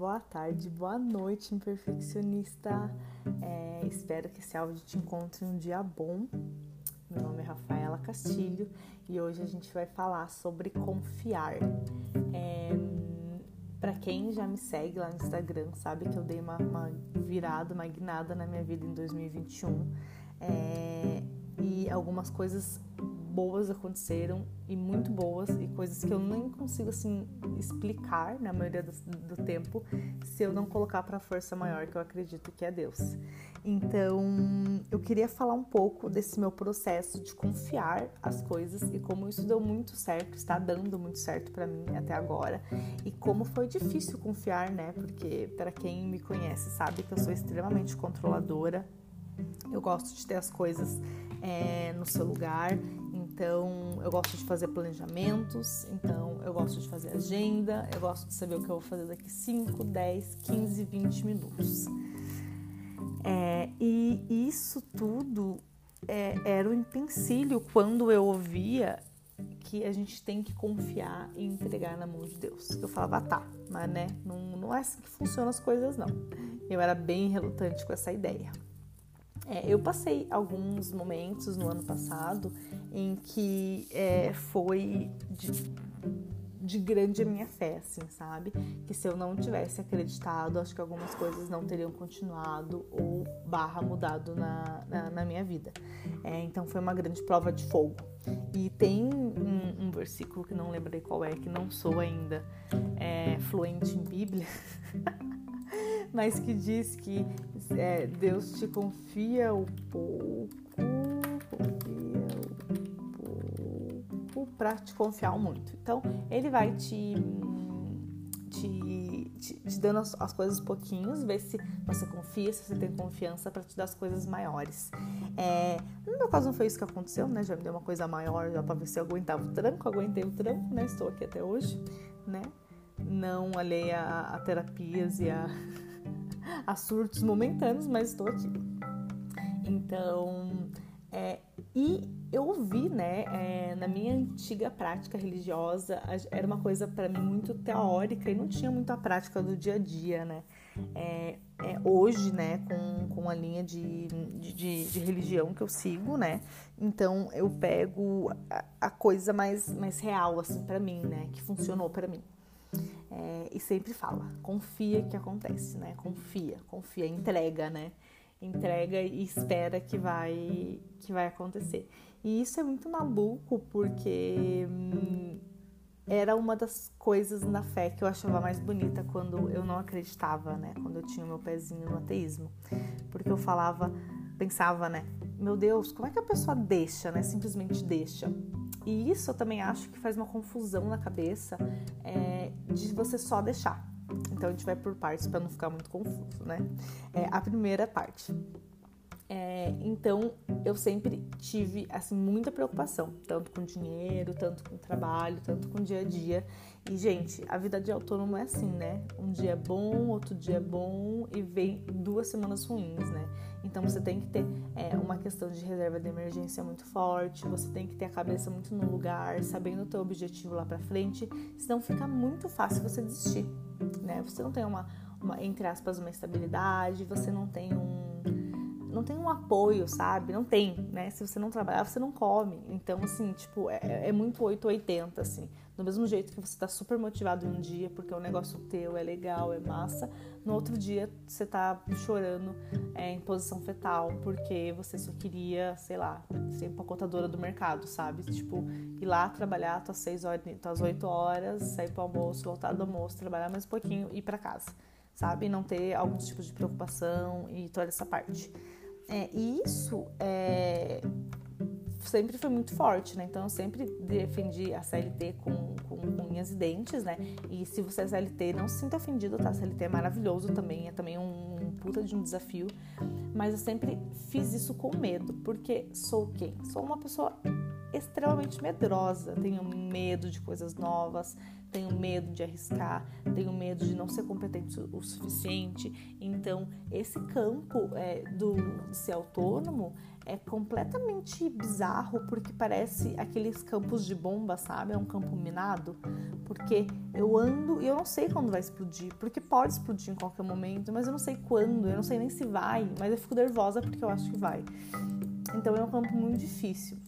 boa tarde, boa noite, imperfeccionista. É, espero que esse áudio te encontre um dia bom. Meu nome é Rafaela Castilho e hoje a gente vai falar sobre confiar. É, para quem já me segue lá no Instagram, sabe que eu dei uma, uma virada, uma guinada na minha vida em 2021 é, e algumas coisas boas aconteceram e muito boas e coisas que eu nem consigo assim explicar na maioria do, do tempo se eu não colocar para a força maior que eu acredito que é Deus. Então, eu queria falar um pouco desse meu processo de confiar as coisas e como isso deu muito certo, está dando muito certo para mim até agora e como foi difícil confiar, né? Porque para quem me conhece sabe que eu sou extremamente controladora. Eu gosto de ter as coisas é, no seu lugar então, eu gosto de fazer planejamentos, então eu gosto de fazer agenda, eu gosto de saber o que eu vou fazer daqui 5, 10, 15, 20 minutos. É, e isso tudo é, era um empecilho quando eu ouvia que a gente tem que confiar e entregar na mão de Deus. Eu falava, ah, tá, mas né, não, não é assim que funcionam as coisas, não. Eu era bem relutante com essa ideia. É, eu passei alguns momentos no ano passado em que é, foi de, de, grande a minha fé, assim, sabe? Que se eu não tivesse acreditado, acho que algumas coisas não teriam continuado ou barra mudado na, na, na minha vida. É, então foi uma grande prova de fogo. E tem um, um, versículo que não lembrei qual é, que não sou ainda é, fluente em Bíblia. mas que diz que é, Deus te confia o pouco, confia o pouco para te confiar muito. Então, ele vai te, te, te, te dando as, as, coisas pouquinhos, ver se você confia, se você tem confiança para te dar as coisas maiores. É, no meu caso não foi isso que aconteceu, né? Já me deu uma coisa maior, já para ver se eu aguentava o tranco, aguentei o tranco, né? Estou aqui até hoje, né? Não alheia a, a terapias e a a surtos momentâneos, mas estou aqui. Então, é, e eu ouvi, né, é, na minha antiga prática religiosa, era uma coisa para mim muito teórica e não tinha muita prática do dia a dia, né. É, é, hoje, né, com, com a linha de, de, de, religião que eu sigo, né, então eu pego a, a coisa mais, mais real, assim, para mim, né, que funcionou para mim. É, e sempre fala, confia que acontece, né? Confia, confia, entrega, né? Entrega e espera que vai que vai acontecer. E isso é muito maluco porque hum, era uma das coisas na fé que eu achava mais bonita quando eu não acreditava, né? Quando eu tinha o meu pezinho no ateísmo. Porque eu falava, pensava, né? Meu Deus, como é que a pessoa deixa, né? Simplesmente deixa. E isso eu também acho que faz uma confusão na cabeça é, de você só deixar. Então a gente vai por partes para não ficar muito confuso, né? É, a primeira parte. É, então eu sempre tive assim muita preocupação, tanto com dinheiro, tanto com trabalho, tanto com dia a dia. E gente, a vida de autônomo é assim, né? Um dia é bom, outro dia é bom e vem duas semanas ruins, né? Então você tem que ter é, uma questão de reserva de emergência muito forte, você tem que ter a cabeça muito no lugar, sabendo o teu objetivo lá para frente, senão fica muito fácil você desistir, né? Você não tem uma, uma entre aspas uma estabilidade, você não tem um não tem um apoio, sabe? Não tem, né? Se você não trabalhar, você não come. Então, assim, tipo, é, é muito 880, assim. Do mesmo jeito que você tá super motivado um dia porque o negócio teu é legal, é massa, no outro dia você tá chorando é, em posição fetal porque você só queria, sei lá, ser empacotadora do mercado, sabe? Tipo, ir lá trabalhar tuas 6 horas, tuas 8 horas, sair pro almoço, voltar do almoço, trabalhar mais um pouquinho e ir para casa, sabe? Não ter alguns tipos de preocupação e toda essa parte. É, e isso é, sempre foi muito forte, né? Então eu sempre defendi a CLT com, com, unhas e dentes, né? E se você é CLT, não se sinta ofendido, tá? A CLT é maravilhoso também, é também um, um puta de um desafio. Mas eu sempre fiz isso com medo, porque sou quem? Sou uma pessoa extremamente medrosa, tenho medo de coisas novas, tenho medo de arriscar, tenho medo de não ser competente o suficiente. Então, esse campo é, do ser autônomo é completamente bizarro porque parece aqueles campos de bomba, sabe? É um campo minado. Porque eu ando e eu não sei quando vai explodir, porque pode explodir em qualquer momento, mas eu não sei quando, eu não sei nem se vai, mas eu fico nervosa porque eu acho que vai. Então é um campo muito difícil.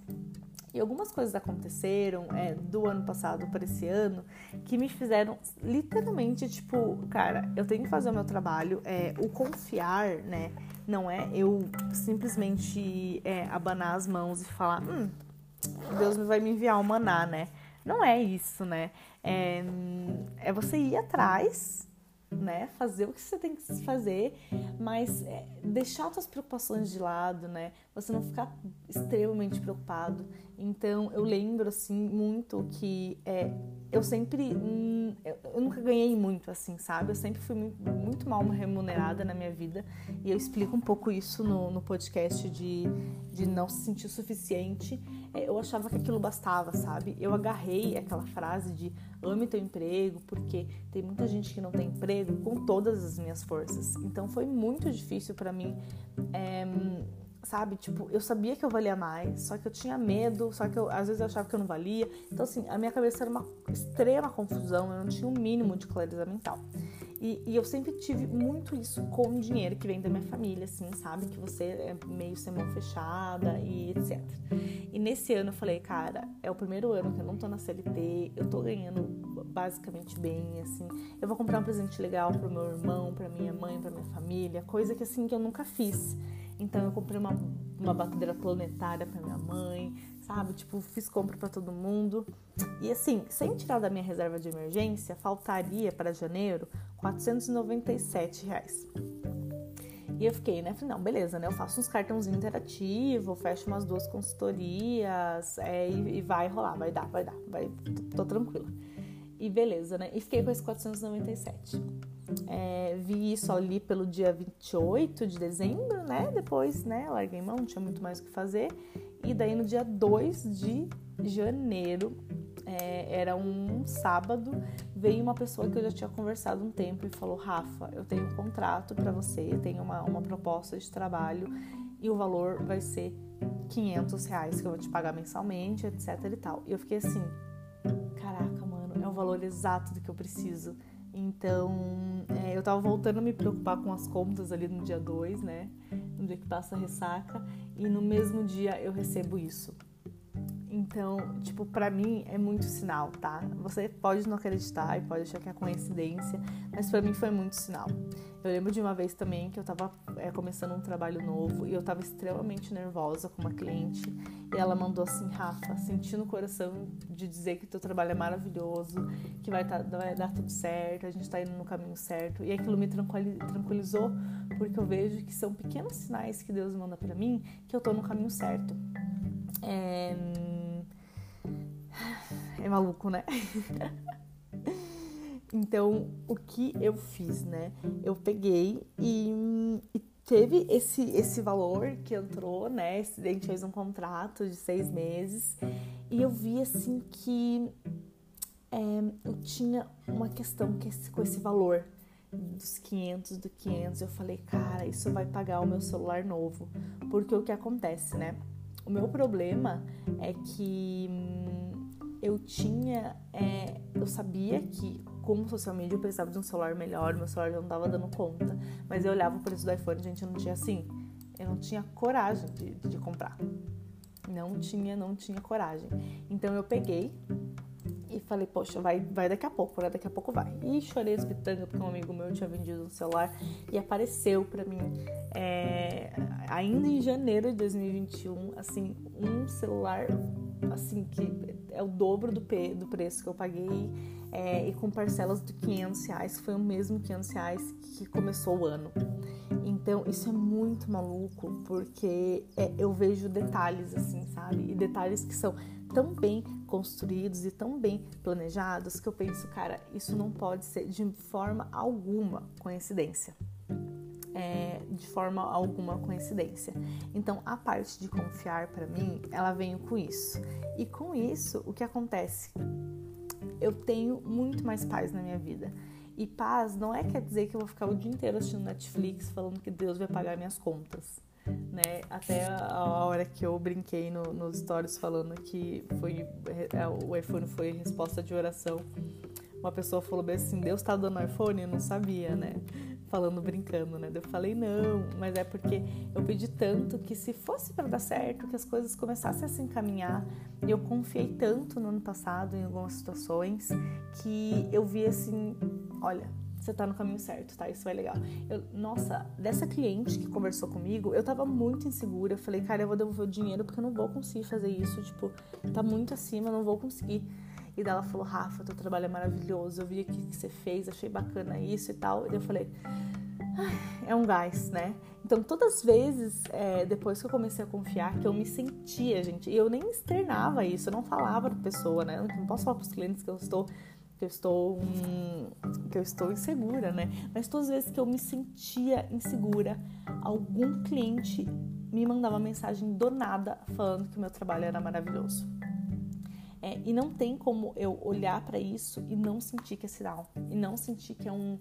E algumas coisas aconteceram é, do ano passado para esse ano que me fizeram literalmente, tipo, cara, eu tenho que fazer o meu trabalho. É, o confiar, né? Não é eu simplesmente é, abanar as mãos e falar, hum, Deus vai me enviar um maná, né? Não é isso, né? É, é você ir atrás né? Fazer o que você tem que fazer, mas é, deixar suas preocupações de lado, né? Você não ficar extremamente preocupado. Então, eu lembro, assim, muito que é, eu sempre... Hum, eu, nunca ganhei muito, assim, sabe? Eu sempre fui muito, muito, mal remunerada na minha vida. E eu explico um pouco isso no, no podcast de, de não se sentir suficiente. É, eu achava que aquilo bastava, sabe? Eu agarrei aquela frase de ame teu emprego, porque tem muita gente que não tem emprego com todas as minhas forças. Então foi muito difícil para mim, é, sabe? Tipo, eu sabia que eu valia mais, só que eu tinha medo, só que eu, às vezes eu achava que eu não valia. Então, assim, a minha cabeça era uma extrema confusão, eu não tinha um mínimo de clareza mental. E, e, eu sempre tive muito isso com dinheiro que vem da minha família, assim, sabe? Que você é meio sem mão fechada e etc. E nesse ano eu falei, cara, é o primeiro ano que eu não tô na CLT, eu tô ganhando basicamente bem, assim. Eu vou comprar um presente legal pro meu irmão, pra minha mãe, pra minha família, coisa que assim que eu nunca fiz. Então eu comprei uma, uma batedeira planetária pra minha mãe, sabe? Tipo, fiz compra para todo mundo. E assim, sem tirar da minha reserva de emergência, faltaria para janeiro 497 reais. E eu fiquei, né? Falei, não, beleza, né? Eu faço uns cartãozinhos interativos, fecho umas duas consultorias é, e, e, vai rolar, vai dar, vai dar, vai, tô, tô tranquila. E beleza, né? E fiquei com esses 497. É, vi isso ali pelo dia 28 de dezembro, né? Depois, né, larguei mão, não tinha muito mais o que fazer. E daí no dia 2 de janeiro, é, era um sábado, veio uma pessoa que eu já tinha conversado um tempo e falou: Rafa, eu tenho um contrato para você, tenho uma, uma proposta de trabalho e o valor vai ser 500 reais que eu vou te pagar mensalmente, etc e tal. E eu fiquei assim: caraca, mano, é o valor exato do que eu preciso. Então, é, eu tava voltando a me preocupar com as contas ali no dia 2, né? No dia que passa a ressaca. E no mesmo dia eu recebo isso. Então, tipo, para mim é muito sinal, tá? Você pode não acreditar e pode achar que é coincidência, mas para mim foi muito sinal. Eu lembro de uma vez também que eu tava é, começando um trabalho novo e eu tava extremamente nervosa com uma cliente e ela mandou assim, Rafa, sentindo o coração de dizer que teu trabalho é maravilhoso, que vai, tá, vai dar tudo certo, a gente tá indo no caminho certo. E aquilo me tranquilizou porque eu vejo que são pequenos sinais que Deus manda para mim que eu tô no caminho certo. É é maluco, né? então, o que eu fiz, né? Eu peguei e, e, teve esse, esse valor que entrou, né? Esse dente fez um contrato de seis meses e eu vi assim que é, eu tinha uma questão que esse, com esse valor dos 500, do 500, eu falei, cara, isso vai pagar o meu celular novo. Porque o que acontece, né? O meu problema é que hum, eu tinha, é, eu sabia que como social media eu precisava de um celular melhor, meu celular não tava dando conta, mas eu olhava o preço do iPhone, gente, eu não tinha assim, eu não tinha coragem de, de comprar. Não tinha, não tinha coragem. Então eu peguei e falei, poxa, vai, vai daqui a pouco, né? Daqui a pouco vai. E chorei as porque um amigo meu tinha vendido um celular e apareceu para mim, é, ainda em janeiro de 2021, assim, um celular assim, que é o dobro do, do preço que eu paguei é, e com parcelas de 500 reais, foi o mesmo 500 reais que começou o ano. Então, isso é muito maluco, porque é, eu vejo detalhes assim, sabe? E detalhes que são tão bem construídos e tão bem planejados que eu penso, cara, isso não pode ser de forma alguma coincidência. É, de forma alguma coincidência. Então, a parte de confiar para mim, ela veio com isso. E com isso, o que acontece? Eu tenho muito mais paz na minha vida. E paz não é quer dizer que eu vou ficar o dia inteiro assistindo Netflix falando que Deus vai pagar minhas contas. Né? Até a hora que eu brinquei no, nos stories falando que foi é, o iPhone foi resposta de oração. Uma pessoa falou bem assim, Deus tá dando iPhone? Eu não sabia, né? Falando brincando, né? Eu falei não, mas é porque eu pedi tanto que se fosse para dar certo, que as coisas começassem a se encaminhar. E eu confiei tanto no ano passado em algumas situações que eu vi assim, olha, você tá no caminho certo, tá? Isso é legal. Eu, nossa, dessa cliente que conversou comigo, eu tava muito insegura. Eu falei, cara, eu vou devolver o dinheiro porque eu não vou conseguir fazer isso. Tipo, tá muito acima, eu não vou conseguir. E daí ela falou, Rafa, teu trabalho é maravilhoso, eu vi o que você fez, achei bacana isso e tal. E eu falei, é um gás, né? Então, todas as vezes, é, depois que eu comecei a confiar, que eu me sentia, gente, e eu nem externava isso, eu não falava pra pessoa, né? Eu não posso falar pros clientes que eu estou que eu estou hum, que eu estou insegura, né? Mas todas as vezes que eu me sentia insegura, algum cliente me mandava mensagem do nada falando que o meu trabalho era maravilhoso. É, e não tem como eu olhar para isso e não sentir que é sinal. E não sentir que é um,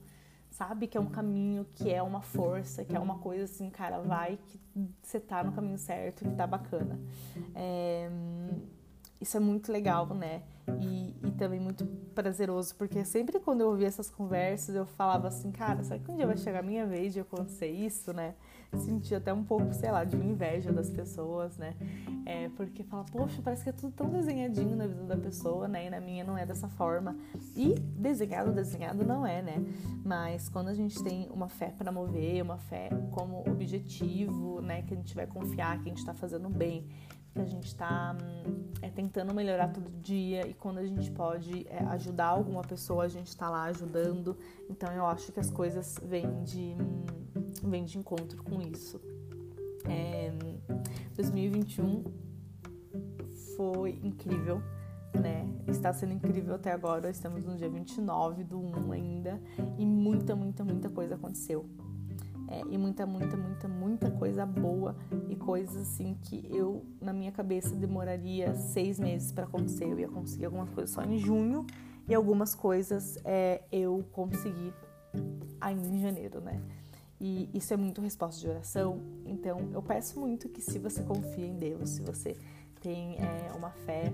sabe, que é um caminho, que é uma força, que é uma coisa assim, cara, vai, que você tá no caminho certo, que tá bacana. É, isso é muito legal, né? E, e, também muito prazeroso, porque sempre quando eu ouvia essas conversas, eu falava assim, cara, será que um dia vai chegar a minha vez de acontecer isso, né? Sentia até um pouco, sei lá, de inveja das pessoas, né? É, porque fala, poxa, parece que é tudo tão desenhadinho na vida da pessoa, né? E na minha não é dessa forma. E desenhado, desenhado não é, né? Mas quando a gente tem uma fé para mover, uma fé como objetivo, né? Que a gente vai confiar que a gente tá fazendo bem, a gente está hum, é, tentando melhorar todo dia e quando a gente pode é, ajudar alguma pessoa, a gente está lá ajudando. Então eu acho que as coisas vêm de, hum, vêm de encontro com isso. É, 2021 foi incrível, né? Está sendo incrível até agora. Estamos no dia 29 do 1 ainda e muita, muita, muita coisa aconteceu é, e muita, muita, muita, muita coisa boa e coisas assim que eu, na minha cabeça, demoraria seis meses para acontecer. Eu ia conseguir algumas coisas só em junho e algumas coisas é, eu consegui ainda em janeiro, né? E isso é muito resposta de oração. Então, eu peço muito que se você confia em Deus, se você tem é, uma fé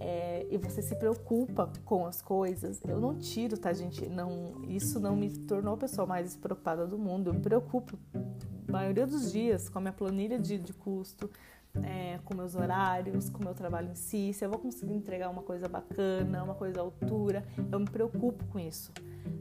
é, e você se preocupa com as coisas, eu não tiro, tá, gente? Não, isso não me tornou a pessoa mais preocupada do mundo. Eu me preocupo, a maioria dos dias, com a minha planilha de, de custo, é, com meus horários, com meu trabalho em si, se eu vou conseguir entregar uma coisa bacana, uma coisa à altura, eu me preocupo com isso.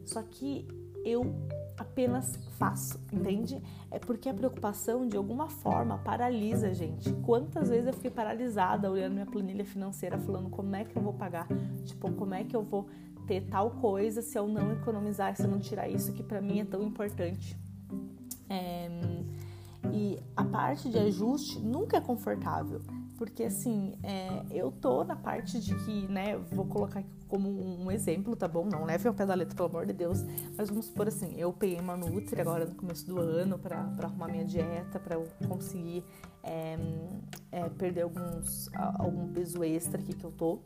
Só que eu apenas faço, entende? É porque a preocupação de alguma forma paralisa a gente. Quantas vezes eu fiquei paralisada olhando minha planilha financeira, falando como é que eu vou pagar, tipo, como é que eu vou ter tal coisa se eu não economizar, se eu não tirar isso que para mim é tão importante. É, e a parte de ajuste nunca é confortável. Porque assim, é, eu tô na parte de que, né, vou colocar aqui como um exemplo, tá bom? Não leve ao pé da letra, pelo amor de Deus. Mas vamos supor assim, eu peguei uma Nutri agora no começo do ano para arrumar minha dieta, para eu conseguir é, é, perder alguns, algum peso extra aqui que eu tô.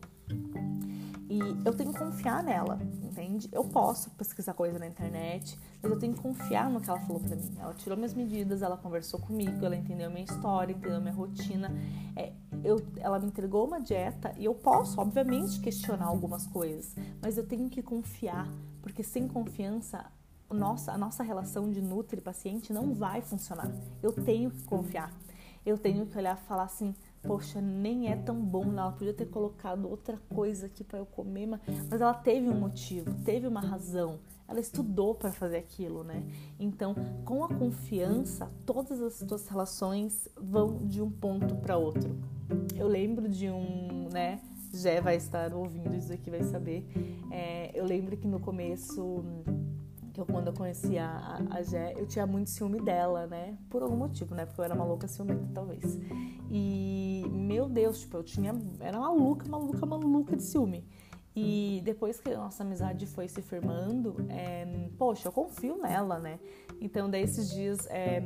E eu tenho que confiar nela, entende? Eu posso pesquisar coisa na internet, mas eu tenho que confiar no que ela falou pra mim. Ela tirou minhas medidas, ela conversou comigo, ela entendeu minha história, entendeu minha rotina. É, eu, ela me entregou uma dieta e eu posso, obviamente, questionar algumas coisas, mas eu tenho que confiar, porque sem confiança nossa, a nossa relação de nutri-paciente não vai funcionar. Eu tenho que confiar. Eu tenho que olhar e falar assim: poxa, nem é tão bom, né? ela podia ter colocado outra coisa aqui para eu comer, mas ela teve um motivo, teve uma razão. Ela estudou para fazer aquilo, né? Então, com a confiança, todas as suas relações vão de um ponto para outro. Eu lembro de um, né? Jé vai estar ouvindo isso aqui, vai saber. É, eu lembro que no começo que eu, quando eu conheci a, a Jé, eu tinha muito ciúme dela, né? Por algum motivo, né? Porque eu era maluca ciumenta, talvez. E, meu Deus, tipo, eu tinha... Era maluca, maluca, maluca de ciúme. E depois que a nossa amizade foi se firmando, é, poxa, eu confio nela, né? Então, daí esses dias é,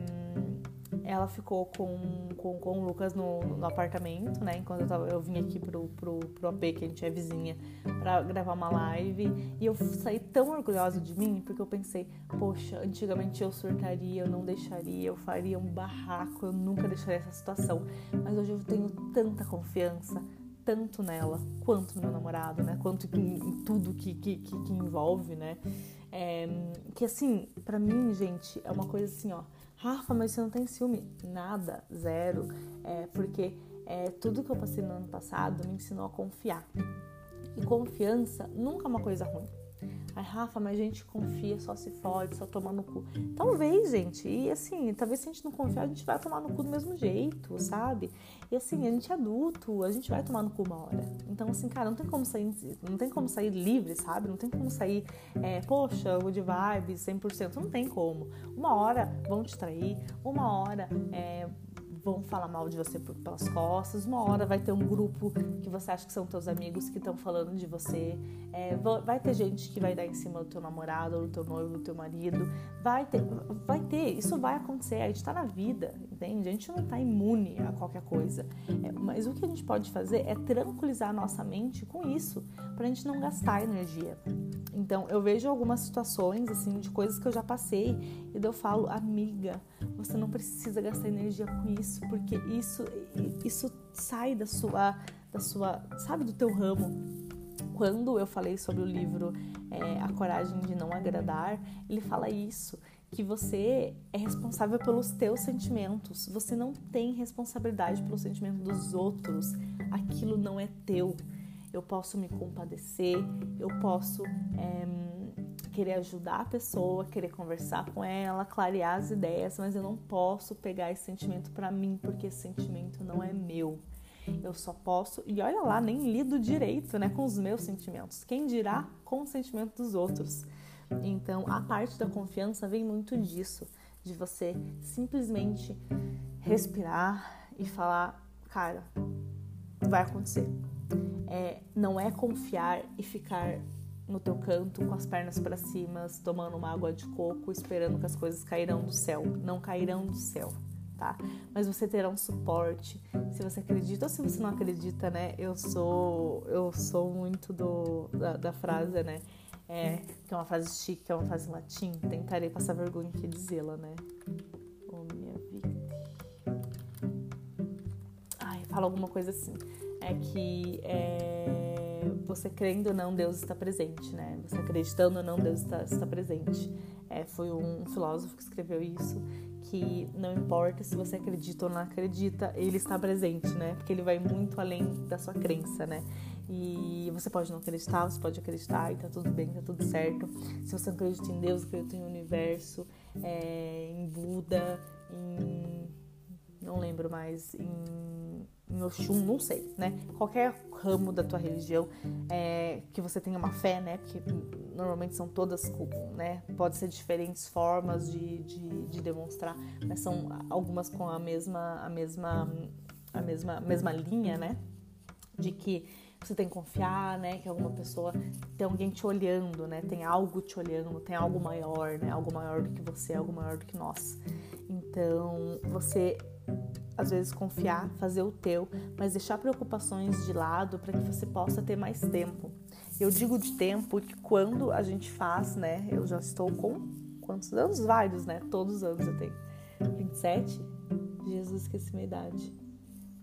ela ficou com, com, com o Lucas no, no apartamento, né? Enquanto eu, tava, eu vim aqui pro, pro, pro AP, que a gente é vizinha, pra gravar uma live. E eu saí tão orgulhosa de mim, porque eu pensei, poxa, antigamente eu surtaria, eu não deixaria, eu faria um barraco, eu nunca deixaria essa situação. Mas hoje eu tenho tanta confiança, tanto nela quanto no meu namorado, né? Quanto em, em tudo que, que, que, que, envolve, né? É, que assim, para mim, gente, é uma coisa assim, ó Rafa, mas você não tem ciúme? Nada, zero. É, porque é, tudo que eu passei no ano passado me ensinou a confiar. E confiança nunca é uma coisa ruim. Ai, Rafa, mas a gente confia, só se fode, só toma no cu. Talvez, gente. E assim, talvez se a gente não confiar, a gente vai tomar no cu do mesmo jeito, sabe? E assim, a gente é adulto, a gente vai tomar no cu uma hora. Então, assim, cara, não tem como sair, não tem como sair livre, sabe? Não tem como sair, é, poxa, good vibes, 100%. Não tem como. Uma hora vão te trair, uma hora é, vão falar mal de você pelas costas, uma hora vai ter um grupo que você acha que são teus amigos que estão falando de você, é, vai ter gente que vai dar em cima do teu namorado, do teu noivo, do teu marido, vai ter, vai ter, isso vai acontecer, a gente tá na vida, entende? A gente não tá imune a qualquer coisa, é, mas o que a gente pode fazer é tranquilizar a nossa mente com isso, pra gente não gastar energia. Então, eu vejo algumas situações, assim, de coisas que eu já passei, e daí eu falo, amiga, você não precisa gastar energia com isso, porque isso, isso sai da sua, da sua, sabe, do teu ramo. Quando eu falei sobre o livro é, A Coragem de Não Agradar, ele fala isso, que você é responsável pelos teus sentimentos. Você não tem responsabilidade pelo sentimento dos outros. Aquilo não é teu. Eu posso me compadecer, eu posso é, querer ajudar a pessoa, querer conversar com ela, clarear as ideias, mas eu não posso pegar esse sentimento para mim, porque esse sentimento não é meu. Eu só posso, e olha lá, nem lido direito, né, com os meus sentimentos. Quem dirá com o sentimento dos outros? Então, a parte da confiança vem muito disso, de você simplesmente respirar e falar, cara, vai acontecer. É, não é confiar e ficar no teu canto com as pernas para cima, tomando uma água de coco, esperando que as coisas cairão do céu. Não cairão do céu, tá? Mas você terá um suporte. Se você acredita ou se você não acredita, né? Eu sou eu sou muito do da, da frase, né? É, que é uma frase chique, que é uma frase em latim. Tentarei passar vergonha aqui dizê-la, né? Oh, minha vida. Ai, fala alguma coisa assim. É que é você crendo ou não, Deus está presente, né? Você acreditando ou não, Deus está, está presente. É, foi um filósofo que escreveu isso, que não importa se você acredita ou não acredita, ele está presente, né? Porque ele vai muito além da sua crença, né? E você pode não acreditar, você pode acreditar e tá tudo bem, tá tudo certo. Se você acredita em Deus, acredita em universo, é, em Buda, em. não lembro mais, em em Oxum, não sei, né? Qualquer ramo da tua religião é, que você tenha uma fé, né? Porque normalmente são todas, né? Pode ser diferentes formas de, de, de demonstrar, mas são algumas com a mesma, a mesma, a mesma, mesma linha, né? De que você tem que confiar, né? Que alguma pessoa tem alguém te olhando, né? Tem algo te olhando, tem algo maior, né? Algo maior do que você, algo maior do que nós. Então, você às vezes confiar, fazer o teu, mas deixar preocupações de lado para que você possa ter mais tempo. Eu digo de tempo que quando a gente faz, né? Eu já estou com quantos anos? Vários, né? Todos os anos eu tenho. 27? Jesus, esqueci minha idade.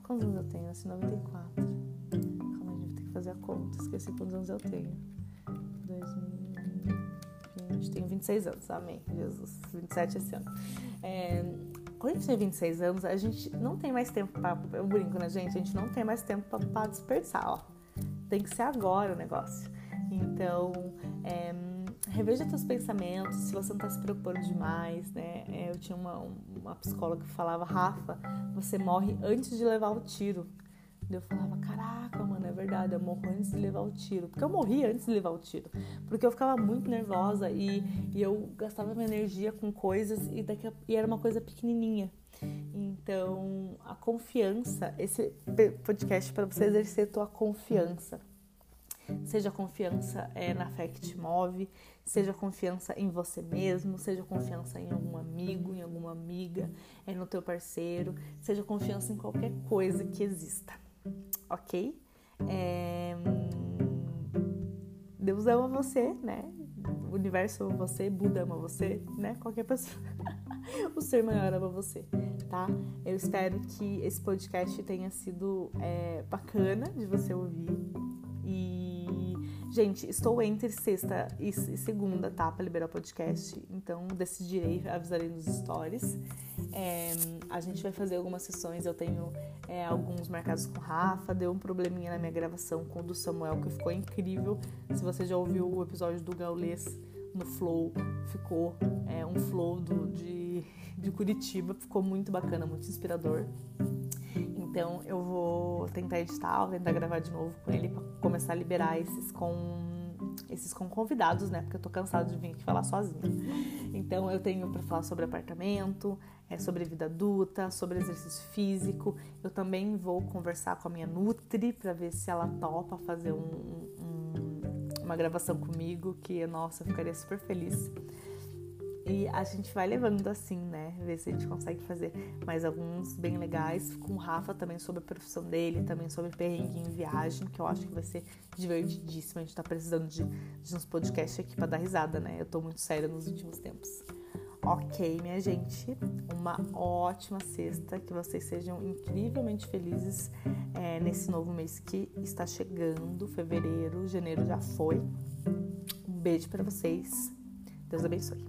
Quantos anos eu tenho? Eu nasci 94. Calma aí, vou ter que fazer a conta. Esqueci quantos anos eu tenho. 2020. Tenho 26 anos, amém. Jesus. 27 esse ano. É, quando a gente tem 26 anos, a gente não tem mais tempo para. Eu brinco, né, gente? A gente não tem mais tempo para desperdiçar, ó. Tem que ser agora o negócio. Então, é, reveja teus pensamentos, se você não tá se preocupando demais, né? É, eu tinha uma, uma psicóloga que falava, Rafa, você morre antes de levar o tiro. Eu falava, caraca, mano, é verdade, eu morro antes de levar o tiro. Porque eu morria antes de levar o tiro. Porque eu ficava muito nervosa e, e eu gastava minha energia com coisas e, daqui a, e era uma coisa pequenininha. Então, a confiança, esse podcast para você exercer tua confiança. seja confiança é, na fé que te move, seja confiança em você mesmo, seja confiança em algum amigo, em alguma amiga, é no teu parceiro, seja confiança em qualquer coisa que exista, ok? É... Deus ama você, né? O universo ama você, Buda ama você, né? Qualquer pessoa. o ser maior ama você, tá? Eu espero que esse podcast tenha sido é, bacana de você ouvir. Gente, estou entre sexta e segunda, tá? Pra liberar o podcast. Então, decidirei, avisarei nos stories. É, a gente vai fazer algumas sessões. Eu tenho é, alguns marcados com o Rafa. Deu um probleminha na minha gravação com o do Samuel, que ficou incrível. Se você já ouviu o episódio do Gaulês no Flow, ficou é, um flow do, de, de Curitiba. Ficou muito bacana, muito inspirador. Então eu vou tentar editar, vou tentar gravar de novo com ele para começar a liberar esses com esses com convidados, né? Porque eu tô cansada de vir aqui falar sozinha. Então eu tenho para falar sobre apartamento, é sobre vida adulta, sobre exercício físico. Eu também vou conversar com a minha Nutri para ver se ela topa fazer um, um, uma gravação comigo, que nossa, eu ficaria super feliz. E a gente vai levando assim, né? Ver se a gente consegue fazer mais alguns bem legais. Com o Rafa também sobre a profissão dele, também sobre perrengue em viagem, que eu acho que vai ser divertidíssimo. A gente tá precisando de, de uns podcasts aqui para dar risada, né? Eu tô muito séria nos últimos tempos. Ok, minha gente, uma ótima sexta, que vocês sejam incrivelmente felizes é, nesse novo mês que está chegando, fevereiro, janeiro já foi. Um beijo para vocês, Deus abençoe.